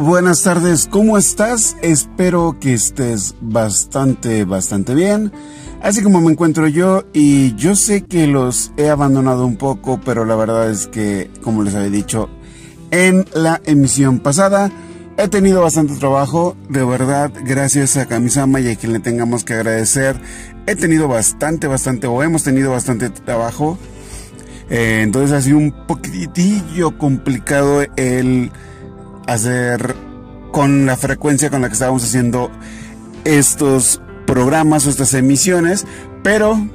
Buenas tardes, ¿cómo estás? Espero que estés bastante, bastante bien. Así como me encuentro yo y yo sé que los he abandonado un poco, pero la verdad es que, como les había dicho en la emisión pasada, he tenido bastante trabajo, de verdad, gracias a Kamisama y a quien le tengamos que agradecer. He tenido bastante, bastante, o hemos tenido bastante trabajo. Eh, entonces ha sido un poquitillo complicado el hacer con la frecuencia con la que estábamos haciendo estos programas o estas emisiones, pero,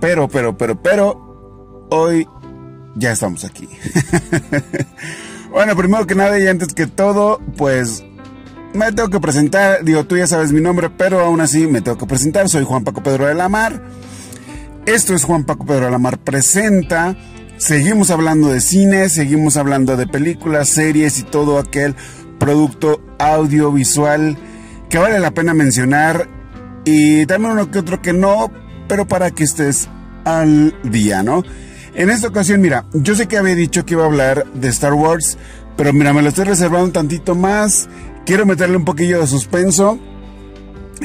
pero, pero, pero, pero, hoy ya estamos aquí. bueno, primero que nada y antes que todo, pues me tengo que presentar, digo, tú ya sabes mi nombre, pero aún así me tengo que presentar, soy Juan Paco Pedro de la Mar. Esto es Juan Paco Pedro de la Mar presenta Seguimos hablando de cine, seguimos hablando de películas, series y todo aquel producto audiovisual que vale la pena mencionar y también uno que otro que no, pero para que estés al día, ¿no? En esta ocasión, mira, yo sé que había dicho que iba a hablar de Star Wars, pero mira, me lo estoy reservando un tantito más, quiero meterle un poquillo de suspenso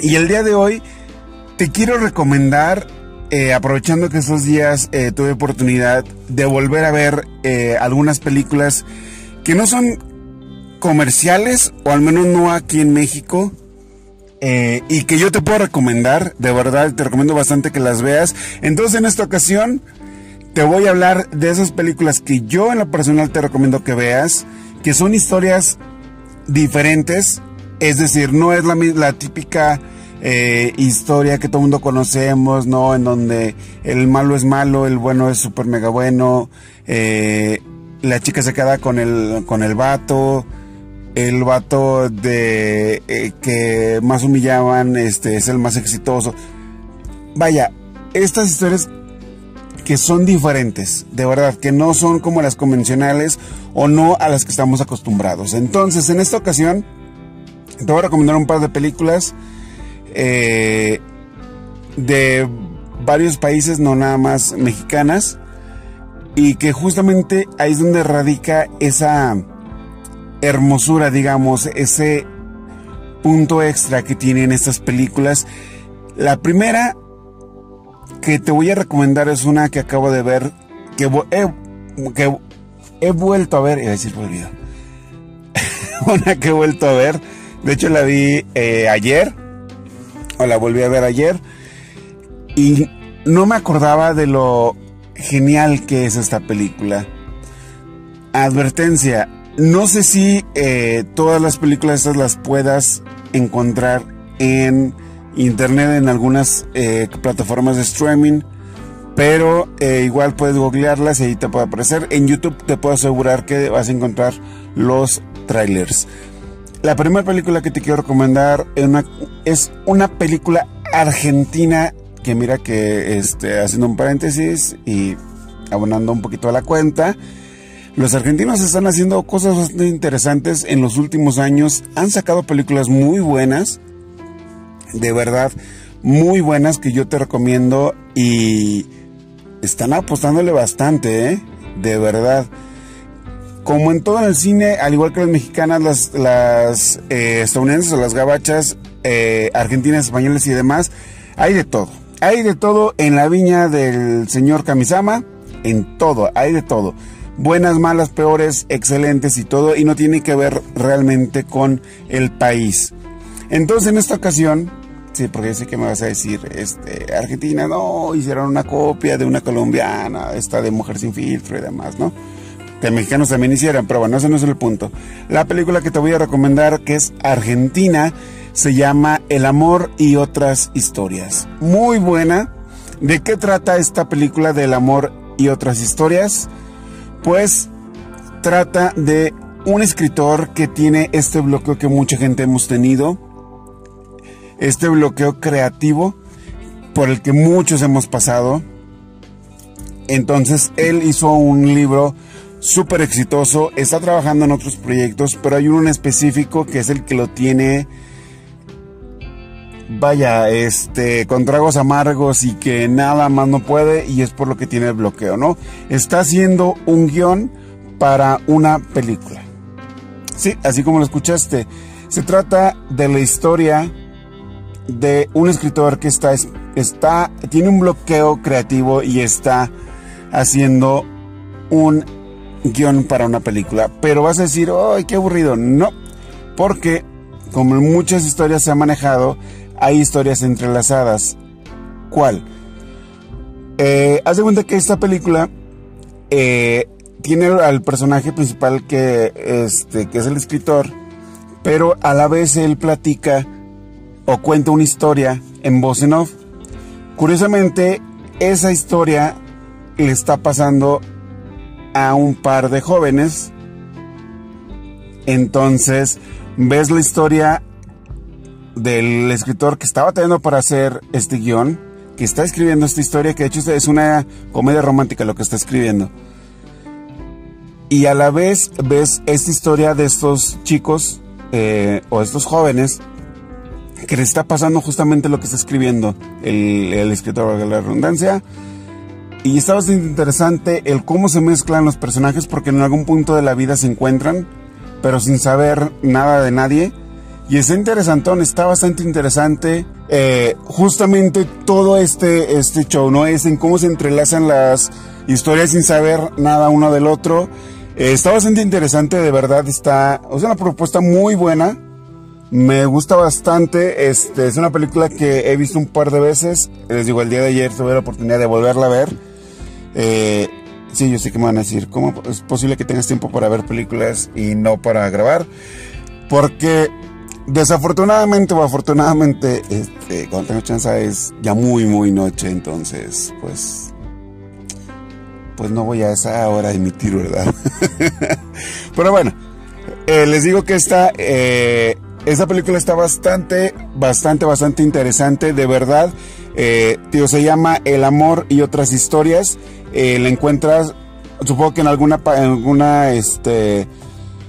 y el día de hoy te quiero recomendar eh, aprovechando que estos días eh, tuve oportunidad de volver a ver eh, algunas películas que no son comerciales, o al menos no aquí en México, y que yo te puedo recomendar, de verdad te recomiendo bastante que las veas. Entonces en esta ocasión te voy a hablar de esas películas que yo en lo personal te recomiendo que veas, que son historias diferentes, es decir, no es la, la típica eh, historia que todo el mundo conocemos, ¿no? En donde el malo es malo, el bueno es súper mega bueno, eh, la chica se queda con el, con el vato, el vato de eh, que más humillaban, este, es el más exitoso. Vaya, estas historias que son diferentes, de verdad, que no son como las convencionales o no a las que estamos acostumbrados. Entonces, en esta ocasión, te voy a recomendar un par de películas eh, de varios países, no nada más mexicanas, y que justamente ahí es donde radica esa hermosura, digamos, ese punto extra que tienen estas películas. La primera que te voy a recomendar es una que acabo de ver, que he, que he vuelto a ver, iba a decir una que he vuelto a ver, de hecho la vi eh, ayer la volví a ver ayer y no me acordaba de lo genial que es esta película. Advertencia, no sé si eh, todas las películas estas las puedas encontrar en internet en algunas eh, plataformas de streaming, pero eh, igual puedes googlearlas y ahí te puede aparecer. En YouTube te puedo asegurar que vas a encontrar los trailers. La primera película que te quiero recomendar es una, película argentina que mira que este, haciendo un paréntesis y abonando un poquito a la cuenta, los argentinos están haciendo cosas bastante interesantes en los últimos años, han sacado películas muy buenas, de verdad, muy buenas que yo te recomiendo y están apostándole bastante, ¿eh? de verdad como en todo el cine, al igual que las mexicanas, las, eh, estadounidenses o las gabachas, eh, argentinas, españolas y demás, hay de todo. Hay de todo en la viña del señor Kamisama, en todo, hay de todo. Buenas, malas, peores, excelentes y todo, y no tiene que ver realmente con el país. Entonces, en esta ocasión, sí, porque sé que me vas a decir, este, Argentina, no, hicieron una copia de una colombiana, esta de Mujer sin filtro y demás, ¿no? Que mexicanos también hicieran, pero bueno, ese no es el punto. La película que te voy a recomendar, que es Argentina, se llama El amor y otras historias. Muy buena. ¿De qué trata esta película del amor y otras historias? Pues trata de un escritor que tiene este bloqueo que mucha gente hemos tenido, este bloqueo creativo por el que muchos hemos pasado. Entonces él hizo un libro súper exitoso, está trabajando en otros proyectos, pero hay uno en específico que es el que lo tiene, vaya, este, con tragos amargos y que nada más no puede y es por lo que tiene el bloqueo, ¿no? Está haciendo un guion para una película. Sí, así como lo escuchaste. Se trata de la historia de un escritor que está, está, tiene un bloqueo creativo y está haciendo un guion para una película. Pero vas a decir, ¡ay, qué aburrido! No, porque como en muchas historias se ha manejado, hay historias entrelazadas. ¿Cuál? Eh, haz de cuenta que esta película eh, tiene al personaje principal que, este, que es el escritor, pero a la vez él platica o cuenta una historia en voz en off. Curiosamente, esa historia le está pasando a un par de jóvenes. Entonces, ves la historia del escritor que estaba teniendo para hacer este guion, que está escribiendo esta historia, que de hecho es una comedia romántica lo que está escribiendo. Y a la vez ves esta historia de estos chicos eh, o estos jóvenes que le está pasando justamente lo que está escribiendo el, el escritor de la redundancia. Y está bastante interesante el cómo se mezclan los personajes porque en algún punto de la vida se encuentran, pero sin saber nada de nadie. Y está interesantón, está bastante interesante. Eh, justamente todo este, este show, ¿no? Es en cómo se entrelazan las historias sin saber nada uno del otro. Eh, está bastante interesante, de verdad está, sea, una propuesta muy buena. Me gusta bastante. Este es una película que he visto un par de veces. Les digo, el día de ayer tuve la oportunidad de volverla a ver. Eh, sí, yo sé que me van a decir, ¿cómo es posible que tengas tiempo para ver películas y no para grabar? Porque desafortunadamente o afortunadamente, este, cuando tengo chance es ya muy, muy noche. Entonces, pues, pues no voy a esa hora a emitir, ¿verdad? Pero bueno, eh, les digo que esta... Eh, esta película está bastante, bastante, bastante interesante, de verdad. Eh, tío, se llama El amor y otras historias. Eh, la encuentras, supongo que en alguna, en alguna, este,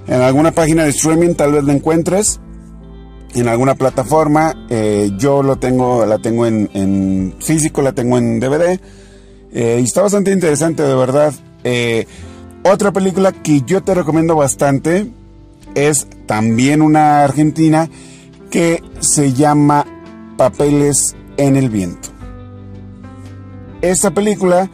en alguna página de streaming tal vez la encuentres. En alguna plataforma. Eh, yo lo tengo, la tengo en, físico, la tengo en DVD. y está bastante interesante, de verdad. otra película que yo te recomiendo bastante es también una argentina que se llama Papeles en el Viento. Esta película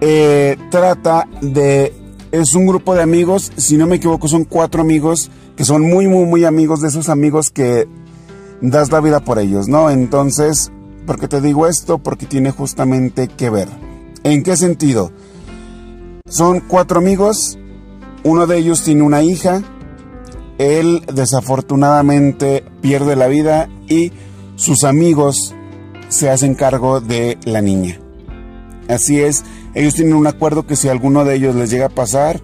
eh, trata de... Es un grupo de amigos, si no me equivoco son cuatro amigos que son muy, muy, muy amigos de esos amigos que das la vida por ellos, ¿no? Entonces, ¿por qué te digo esto? Porque tiene justamente que ver. ¿En qué sentido? Son cuatro amigos, uno de ellos tiene una hija, él desafortunadamente pierde la vida y sus amigos se hacen cargo de la niña. Así es, ellos tienen un acuerdo que si alguno de ellos les llega a pasar,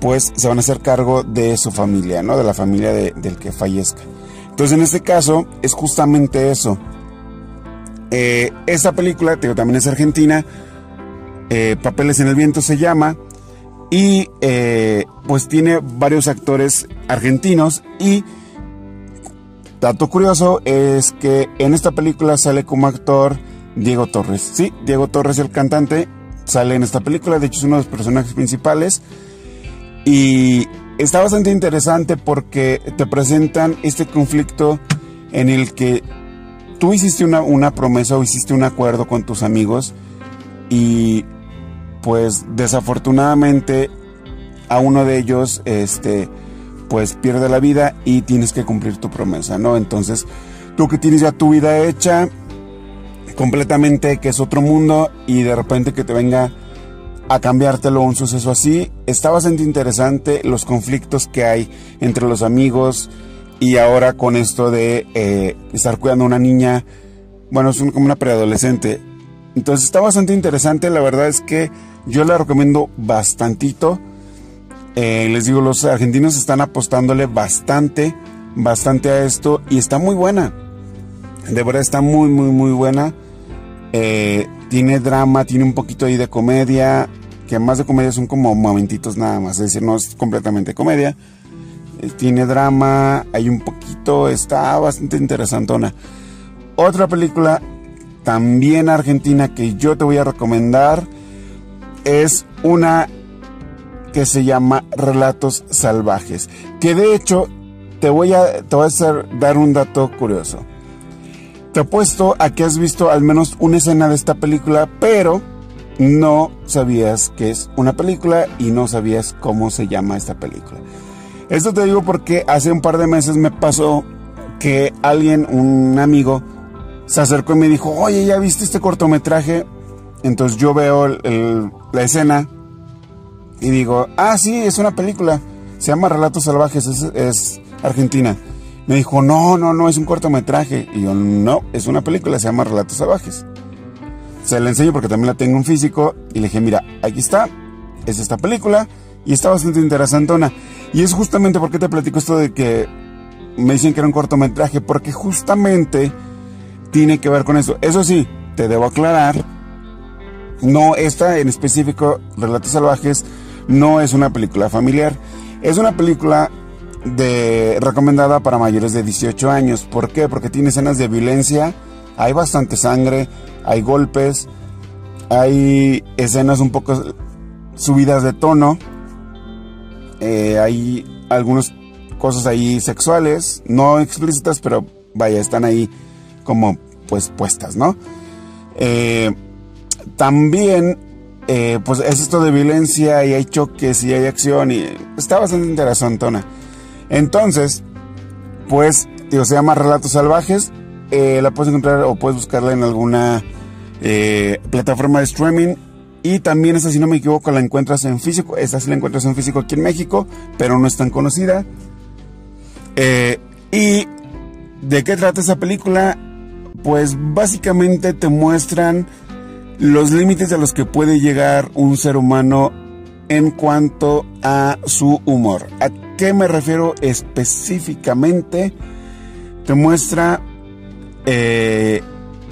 pues se van a hacer cargo de su familia, ¿no? De la familia del que fallezca. Entonces en este caso es justamente eso. Eh, esta película, también es argentina, eh, Papeles en el Viento se llama, y eh, pues tiene varios actores argentinos y dato curioso es que en esta película sale como actor Diego Torres. Sí, Diego Torres el cantante sale en esta película, de hecho es uno de los personajes principales y está bastante interesante porque te presentan este conflicto en el que tú hiciste una, una promesa o hiciste un acuerdo con tus amigos y pues desafortunadamente a uno de ellos este pues pierde la vida y tienes que cumplir tu promesa, ¿no? Entonces, tú que tienes ya tu vida hecha completamente que es otro mundo y de repente que te venga a cambiártelo un suceso así, está bastante interesante los conflictos que hay entre los amigos y ahora con esto de eh, estar cuidando a una niña, bueno, es como una preadolescente. Entonces está bastante interesante, la verdad es que yo la recomiendo bastantito. Eh, les digo, los argentinos están apostándole bastante, bastante a esto y está muy buena. De verdad está muy, muy, muy buena. Eh, tiene drama, tiene un poquito ahí de comedia, que más de comedia son como momentitos nada más, es decir, no es completamente comedia. Eh, tiene drama, hay un poquito, está bastante interesantona. Otra película también argentina que yo te voy a recomendar es una que se llama Relatos Salvajes. Que de hecho te voy a, te voy a hacer, dar un dato curioso. Te apuesto a que has visto al menos una escena de esta película, pero no sabías que es una película y no sabías cómo se llama esta película. Esto te digo porque hace un par de meses me pasó que alguien, un amigo, se acercó y me dijo, oye, ¿ya viste este cortometraje? Entonces yo veo la escena y digo, ah, sí, es una película. Se llama Relatos Salvajes, es, argentina. Me dijo, no, no, no, es un cortometraje. Y yo, no, es una película, se llama Relatos Salvajes. Se la enseño porque también la tengo en físico. Y le dije, mira, aquí está, es esta película. Y está bastante interesantona. Y es justamente porque te platico esto de que me dicen que era un cortometraje. Porque justamente tiene que ver con eso. Eso sí, te debo aclarar. No, esta en específico, Relatos Salvajes, no es una película familiar. Es una película de, recomendada para mayores de 18 años. ¿Por qué? Porque tiene escenas de violencia, hay bastante sangre, hay golpes, hay escenas un poco subidas de tono, eh, hay algunas cosas ahí sexuales, no explícitas, pero vaya, están ahí como pues puestas, ¿no? Eh, también eh, pues es esto de violencia y hay choques y hay acción y está bastante interesantona. Entonces, pues, digo, se llama Relatos Salvajes. Eh, la puedes encontrar o puedes buscarla en alguna eh, plataforma de streaming. Y también esta, si no me equivoco, la encuentras en físico. Esta sí la encuentras en físico aquí en México, pero no es tan conocida. ¿Y de qué trata esa película? Pues básicamente te muestran los límites a los que puede llegar un ser humano en cuanto a su humor. ¿A qué me refiero específicamente? Te muestra eh,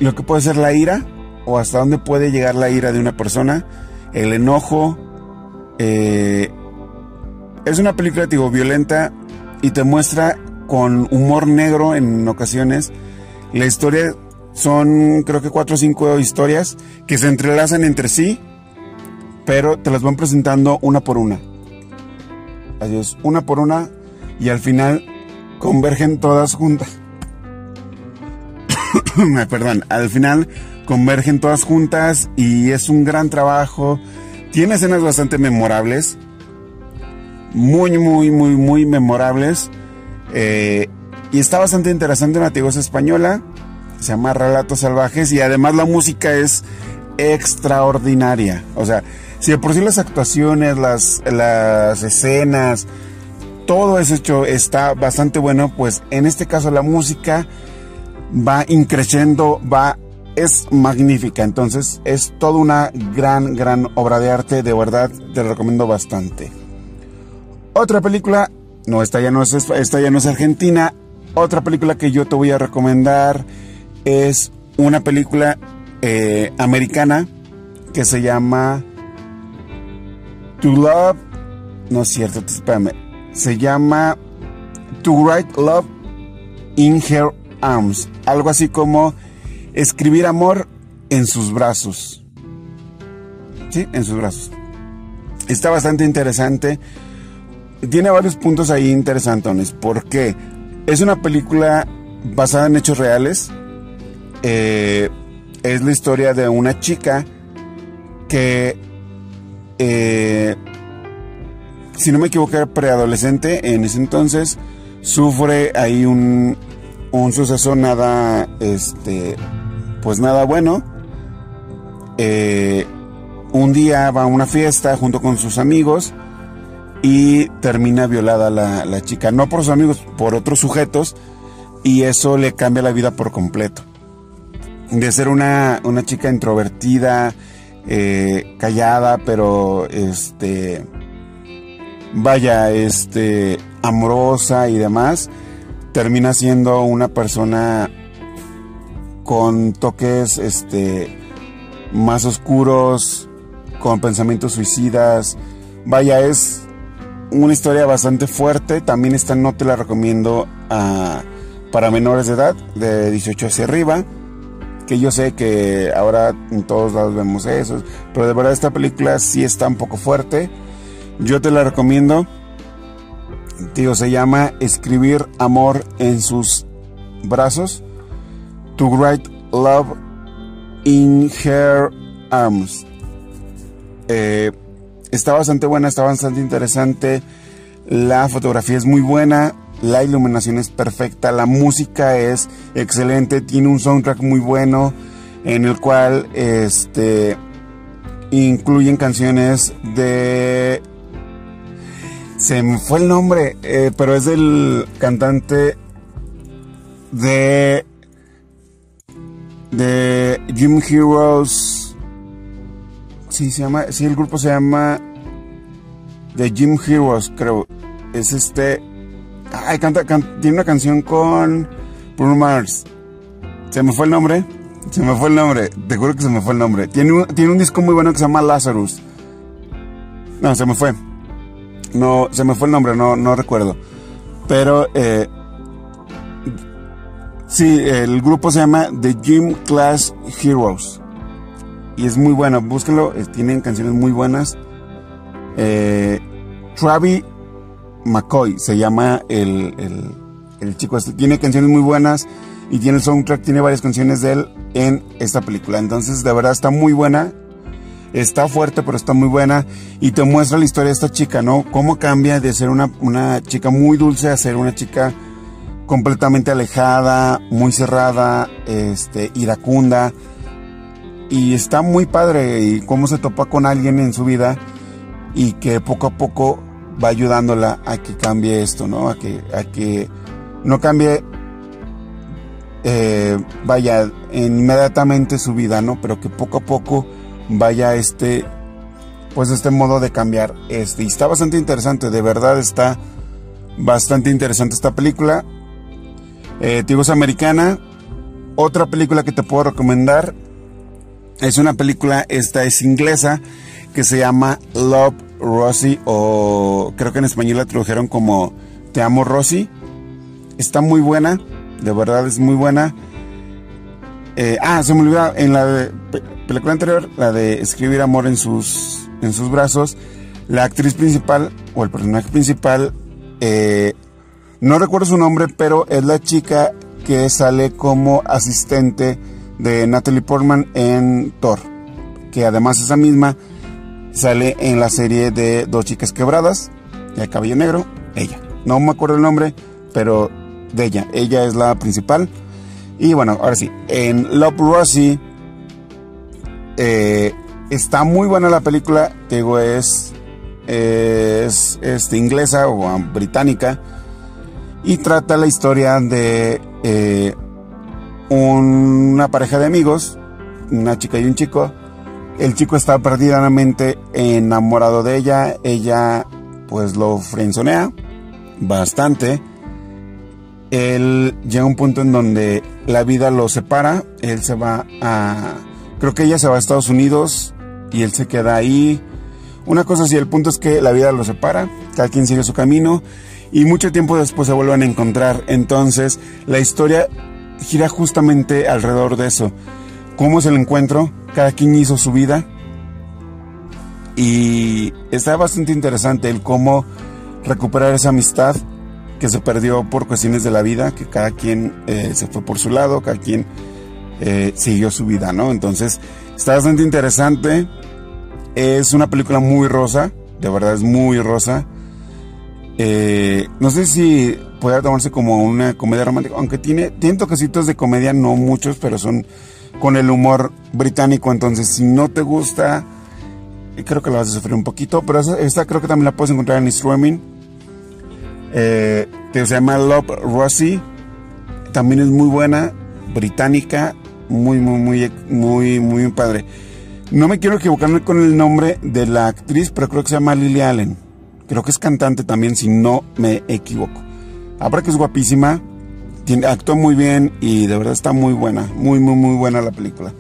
lo que puede ser la ira o hasta dónde puede llegar la ira de una persona, el enojo. Eh, es una película, digo, violenta y te muestra con humor negro en ocasiones la historia son creo que cuatro o cinco historias que se entrelazan entre sí, pero te las van presentando una por una. Así es, una por una y al final convergen todas juntas. Perdón, al final convergen todas juntas y es un gran trabajo. Tiene escenas bastante memorables. Muy, muy, muy, muy memorables. Eh, y está bastante interesante, una española se llama Relatos Salvajes y además la música es extraordinaria. O sea, si de por sí las actuaciones, las, las escenas, todo ese hecho está bastante bueno, pues en este caso la música va increciendo, va, es magnífica. Entonces es toda una gran, gran obra de arte, de verdad te recomiendo bastante. Otra película, no, esta ya no es, esta ya no es argentina. Otra película que yo te voy a recomendar es una película eh, americana que se llama To Love, no es cierto, espérame, se llama To Write Love in Her Arms, algo así como escribir amor en sus brazos. Sí, en sus brazos. Está bastante interesante. Tiene varios puntos ahí interesantes. porque Es una película basada en hechos reales eh, es la historia de una chica que, eh, si no me equivoco, era preadolescente en ese entonces, sufre ahí un, un suceso nada, este, pues nada bueno. Eh, un día va a una fiesta junto con sus amigos y termina violada la, la chica, no por sus amigos, por otros sujetos, y eso le cambia la vida por completo de ser una, chica introvertida, eh, callada, pero este, vaya, este, amorosa y demás, termina siendo una persona con toques, este, más oscuros, con pensamientos suicidas. Vaya, es una historia bastante fuerte. También esta no te la recomiendo ah, para menores de edad, de 18 hacia arriba que yo sé que ahora en todos lados vemos eso, pero de verdad esta película sí está un poco fuerte Yo te la recomiendo. Tío, se llama Escribir amor en sus brazos. To write love in her arms. Eh, está bastante buena, está bastante interesante. La fotografía es muy buena. La iluminación es perfecta. La música es excelente. Tiene un soundtrack muy bueno. En el cual este incluyen canciones de se me fue el nombre, eh, pero es del cantante de de Jim Heroes. Sí, se llama, sí, el grupo se llama The Jim Heroes, creo. Es este. Ay, canta, tiene una canción con Bruno Mars. Se me fue el nombre. Se me fue el nombre. Te juro que se me fue el nombre. Tiene un, tiene un disco muy bueno que se llama Lazarus. No, se me fue. No, se me fue el nombre, no, no recuerdo. Pero, eh, sí, el grupo se llama The Gym Class Heroes. Y es muy bueno, búsquenlo, eh, tienen canciones muy buenas. Eh, Travis McCoy se llama el, el, el chico este. Tiene canciones muy buenas y tiene el soundtrack, tiene varias canciones de él en esta película. Entonces, de verdad está muy buena. Está fuerte, pero está muy buena. Y te muestra la historia de esta chica, ¿no? Cómo cambia de ser una, una chica muy dulce a ser una chica completamente alejada, muy cerrada, este, iracunda. Y está muy padre y cómo se topa con alguien en su vida y que poco a poco va ayudándola a que cambie esto, ¿no? A que, a que no cambie, eh, vaya, inmediatamente su vida, ¿no? Pero que poco a poco vaya este, pues este modo de cambiar. Este, y está bastante interesante, de verdad está bastante interesante esta película. Eh, americana. Otra película que te puedo recomendar es una película, esta es inglesa, que se llama Love Rosie, o creo que en español la tradujeron como Te amo Rosie. Está muy buena, de verdad es muy buena. Eh, ah, se me olvidó, en la película anterior, la de Escribir Amor en sus, en sus brazos, la actriz principal, o el personaje principal, eh, no recuerdo su nombre, pero es la chica que sale como asistente de Natalie Portman en Thor, que además esa misma sale en la serie de Dos chicas quebradas, de cabello negro, ella. No me acuerdo el nombre, pero de ella. Ella es la principal. Y bueno, ahora sí, en Love Rosie eh, está muy buena la película, digo, es, es, este, inglesa o británica y trata la historia de eh, una pareja de amigos, una chica y un chico, el chico está perdidamente enamorado de ella. Ella, pues, lo frenzonea bastante. Él llega a un punto en donde la vida lo separa. Él se va a. Creo que ella se va a Estados Unidos y él se queda ahí. Una cosa así, el punto es que la vida lo separa, cada quien sigue su camino y mucho tiempo después se vuelven a encontrar. Entonces, la historia gira justamente alrededor de eso. ¿Cómo es el encuentro? cada quien hizo su vida. Y está bastante interesante el cómo recuperar esa amistad que se perdió por cuestiones de la vida, que cada quien eh, se fue por su lado, cada quien eh, siguió su vida, ¿no? Entonces, está bastante interesante. Es una película muy rosa, de verdad es muy rosa. Eh, no sé si puede tomarse como una comedia romántica, aunque tiene, tiene toquecitos de comedia, no muchos, pero son con el humor británico. Entonces, si no te gusta, creo que la vas a sufrir un poquito. Pero esta creo que también la puedes encontrar en streaming. Eh, se llama Love Rosie. También es muy buena, británica, muy, muy, muy, muy, muy padre. No me quiero equivocarme con el nombre de la actriz, pero creo que se llama Lily Allen. Creo que es cantante también, si no me equivoco. Ahora que es guapísima, actúa muy bien y de verdad está muy buena, muy, muy, muy buena la película.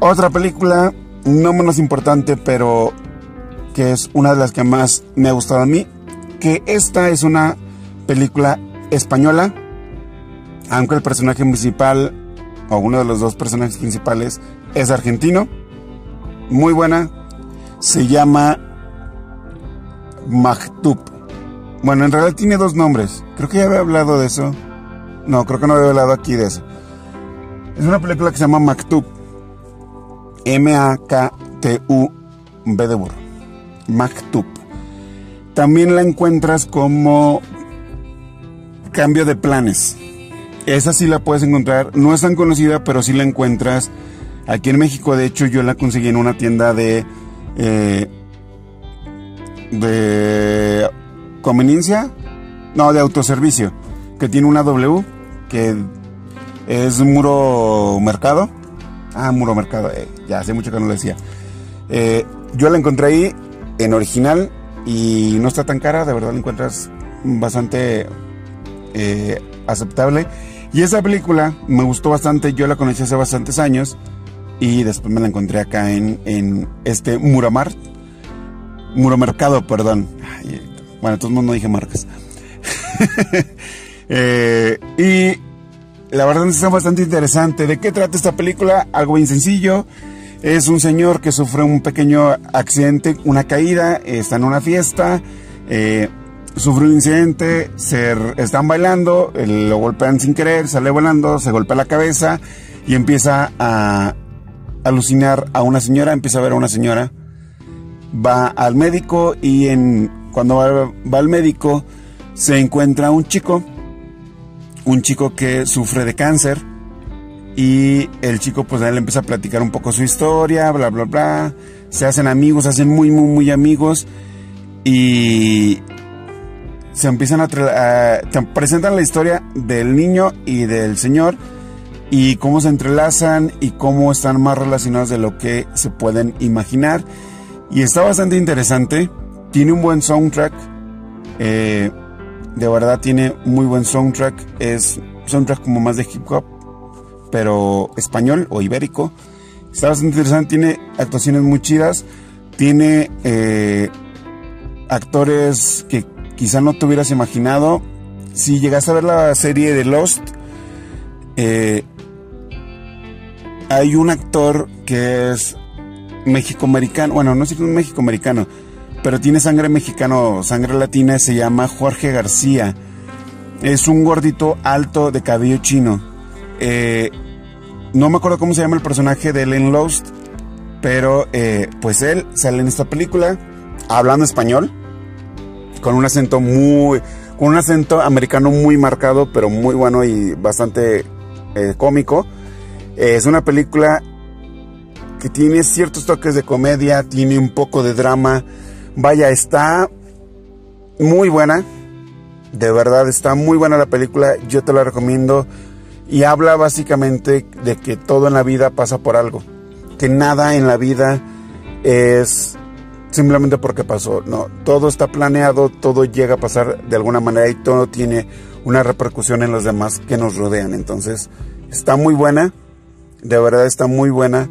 Otra película, no menos importante, pero que es una de las que más me ha gustado a mí, que esta es una película española, aunque el personaje principal, o uno de los dos personajes principales, es argentino, muy buena, se llama Maktub. Bueno, en realidad tiene dos nombres. Creo que ya había hablado de eso. No, creo que no había hablado aquí de eso. Es una película que se llama Maktub. M-A-K-T-U-B de burro. Maktub. También la encuentras como cambio de planes. Esa sí la puedes encontrar. No es tan conocida, pero sí la encuentras aquí en México. De hecho, yo la conseguí en una tienda de. Eh, de conveniencia. No, de autoservicio. Que tiene una W. Que es Muro Mercado. Ah, Muro Mercado. Eh, ya hace mucho que no lo decía. Eh, yo la encontré ahí en original y no está tan cara. De verdad la encuentras bastante aceptable. Y esa película me gustó bastante, yo la conocí hace bastantes años y después me la encontré acá en, en este Muramar, Muromercado, perdón. Bueno, el mundo dije marcas. Eh, y la verdad es que bastante interesante. ¿De qué trata esta película? Algo bien sencillo. Es un señor que sufre un pequeño accidente, una caída, está en una fiesta. Eh, sufre un incidente, se están bailando, lo golpean sin querer, sale volando, se golpea la cabeza y empieza a alucinar a una señora, empieza a ver a una señora, va al médico y en, cuando va, al médico se encuentra un chico, un chico que sufre de cáncer y el chico pues a él empieza a platicar un poco su historia, bla, bla, bla, se hacen amigos, se hacen muy, muy, muy amigos y se empiezan a, te presentan la historia del niño y del señor y cómo se entrelazan y cómo están más relacionados de lo que se pueden imaginar. Y está bastante interesante. Tiene un buen soundtrack. Eh, de verdad tiene muy buen soundtrack. Es soundtrack como más de hip hop, pero español o ibérico. Está bastante interesante. Tiene actuaciones muy chidas. Tiene eh, actores que quizá no te hubieras imaginado. Si llegaste a ver la serie de Lost, eh, hay un actor que es mexicoamericano, bueno, no sé si es mexicoamericano, pero tiene sangre mexicano, sangre latina, se llama Jorge García. Es un gordito alto de cabello chino. Eh, no me acuerdo cómo se llama el personaje de él en Lost, pero eh, pues él sale en esta película hablando español con un acento muy, con un acento americano muy marcado, pero muy bueno y bastante eh, cómico. es una película que tiene ciertos toques de comedia, tiene un poco de drama. Vaya, está muy buena. De verdad, está muy buena la película. Yo te la recomiendo. Y habla básicamente de que todo en la vida pasa por algo. Que nada en la vida es simplemente porque pasó. No, todo está planeado, todo llega a pasar de alguna manera y todo tiene una repercusión en los demás que nos rodean. Entonces, está muy buena, de verdad está muy buena.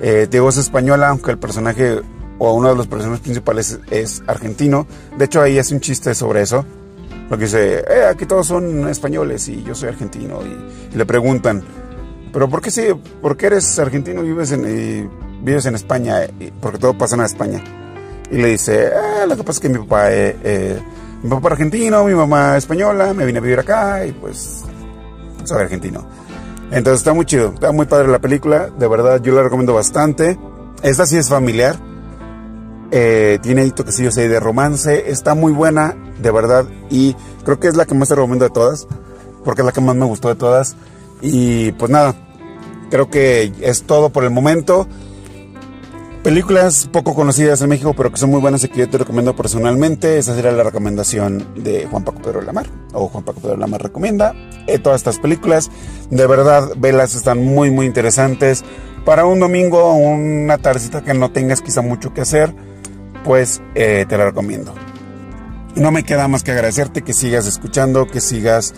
Eh, Diego es española, aunque el personaje o uno de los personajes principales es, argentino. De hecho, ahí hace un chiste sobre eso. Porque dice, eh, aquí todos son españoles y yo soy argentino. Y, le preguntan, ¿pero por qué, sí, por qué eres argentino y vives en, vives en España? Porque todo pasa en España. Y le dice, ah, lo que pasa es que mi papá, eh, eh, mi papá argentino, mi mamá española, me vine a vivir acá y pues soy argentino. Entonces está muy chido, está muy padre la película, de verdad yo la recomiendo bastante. Esta sí es familiar, eh, tiene ahí toquecillos ahí de romance, está muy buena, de verdad, y creo que es la que más te recomiendo de todas, porque es la que más me gustó de todas. Y pues nada, creo que es todo por el momento. Películas poco conocidas en México, pero que son muy buenas y que yo te recomiendo personalmente. Esa sería la recomendación de Juan Paco Pedro Lamar. O Juan Paco Pedro Lamar recomienda eh, todas estas películas. De verdad, velas, están muy, muy interesantes. Para un domingo una tardecita que no tengas quizá mucho que hacer, pues eh, te la recomiendo. No me queda más que agradecerte que sigas escuchando, que sigas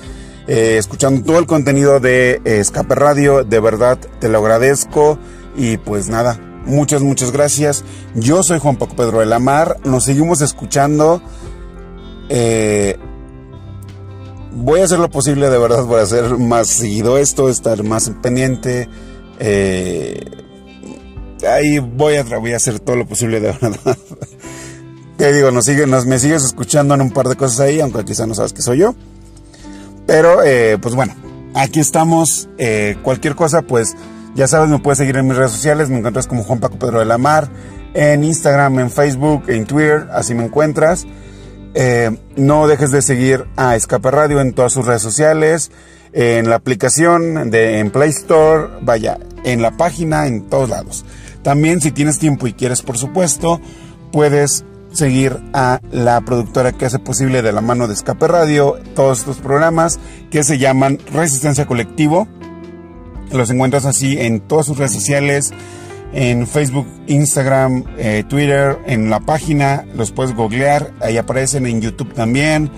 eh, escuchando todo el contenido de Escape Radio. De verdad, te lo agradezco. Y pues nada, Muchas, muchas gracias. Yo soy Juan Paco Pedro de la Mar. Nos seguimos escuchando. Eh, voy a hacer lo posible de verdad para hacer más seguido esto, estar más pendiente. Eh, ahí voy a, voy a hacer todo lo posible de verdad Te digo, nos nos, me sigues escuchando en un par de cosas ahí, aunque quizá no sabes que soy yo. Pero, eh, pues bueno, aquí estamos. Eh, cualquier cosa, pues ya sabes, me puedes seguir en mis redes sociales. Me encuentras como Juan Paco Pedro de la Mar. En Instagram, en Facebook, en Twitter, así me encuentras. Eh, no dejes de seguir a Escape Radio en todas sus redes sociales, en la aplicación de en Play Store, vaya, en la página, en todos lados. También si tienes tiempo y quieres, por supuesto, puedes seguir a la productora que hace posible de la mano de Escape Radio todos estos programas que se llaman Resistencia Colectivo. Los encuentras así en todas sus redes sociales, en Facebook, Instagram, eh, Twitter, en la página, los puedes googlear, ahí aparecen en YouTube también,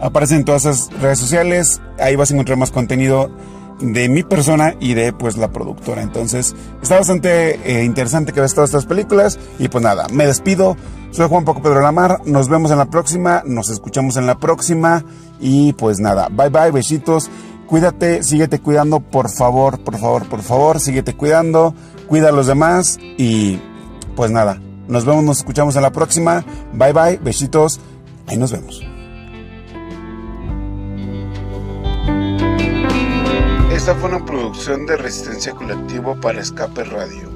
aparecen en todas esas redes sociales, ahí vas a encontrar más contenido de mi persona y de pues la productora. Entonces, está bastante eh, interesante que veas todas estas películas y pues nada, me despido. Soy Juan Paco Pedro Lamar, nos vemos en la próxima, nos escuchamos en la próxima y pues nada, bye bye, besitos. Cuídate, síguete cuidando, por favor, por favor, por favor, síguete cuidando cuida a los demás y pues nada, nos vemos, nos escuchamos en la próxima. Bye bye, besitos, ahí nos vemos. Esta fue una producción de Resistencia Colectivo para Escape Radio.